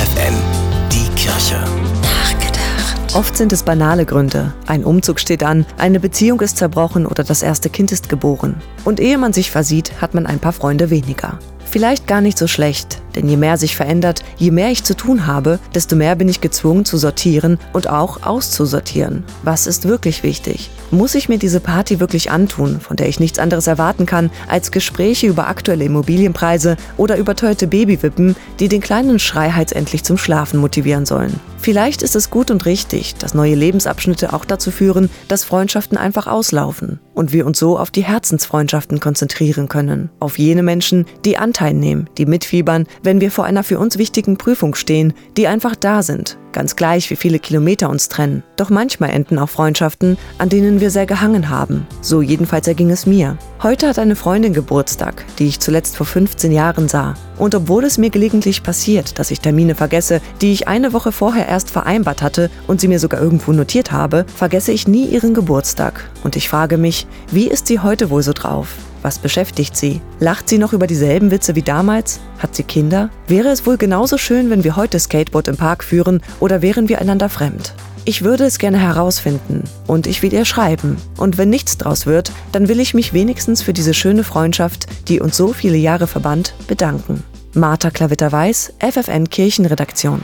FFN, die Kirche. Nachgedacht. Oft sind es banale Gründe. Ein Umzug steht an, eine Beziehung ist zerbrochen oder das erste Kind ist geboren. Und ehe man sich versieht, hat man ein paar Freunde weniger. Vielleicht gar nicht so schlecht, denn je mehr sich verändert, je mehr ich zu tun habe, desto mehr bin ich gezwungen zu sortieren und auch auszusortieren. Was ist wirklich wichtig? Muss ich mir diese Party wirklich antun, von der ich nichts anderes erwarten kann, als Gespräche über aktuelle Immobilienpreise oder überteuerte Babywippen, die den kleinen Schreihals endlich zum Schlafen motivieren sollen? Vielleicht ist es gut und richtig, dass neue Lebensabschnitte auch dazu führen, dass Freundschaften einfach auslaufen und wir uns so auf die Herzensfreundschaften konzentrieren können. Auf jene Menschen, die Anteil nehmen, die mitfiebern, wenn wir vor einer für uns wichtigen Prüfung stehen, die einfach da sind, ganz gleich wie viele Kilometer uns trennen. Doch manchmal enden auch Freundschaften, an denen wir sehr gehangen haben. So jedenfalls erging es mir. Heute hat eine Freundin Geburtstag, die ich zuletzt vor 15 Jahren sah. Und obwohl es mir gelegentlich passiert, dass ich Termine vergesse, die ich eine Woche vorher erst vereinbart hatte und sie mir sogar irgendwo notiert habe, vergesse ich nie ihren Geburtstag. Und ich frage mich, wie ist sie heute wohl so drauf? Was beschäftigt sie? Lacht sie noch über dieselben Witze wie damals? Hat sie Kinder? Wäre es wohl genauso schön, wenn wir heute Skateboard im Park führen oder wären wir einander fremd? Ich würde es gerne herausfinden und ich will ihr schreiben. Und wenn nichts draus wird, dann will ich mich wenigstens für diese schöne Freundschaft, die uns so viele Jahre verband, bedanken. Martha Klavitter-Weiß, FFN Kirchenredaktion.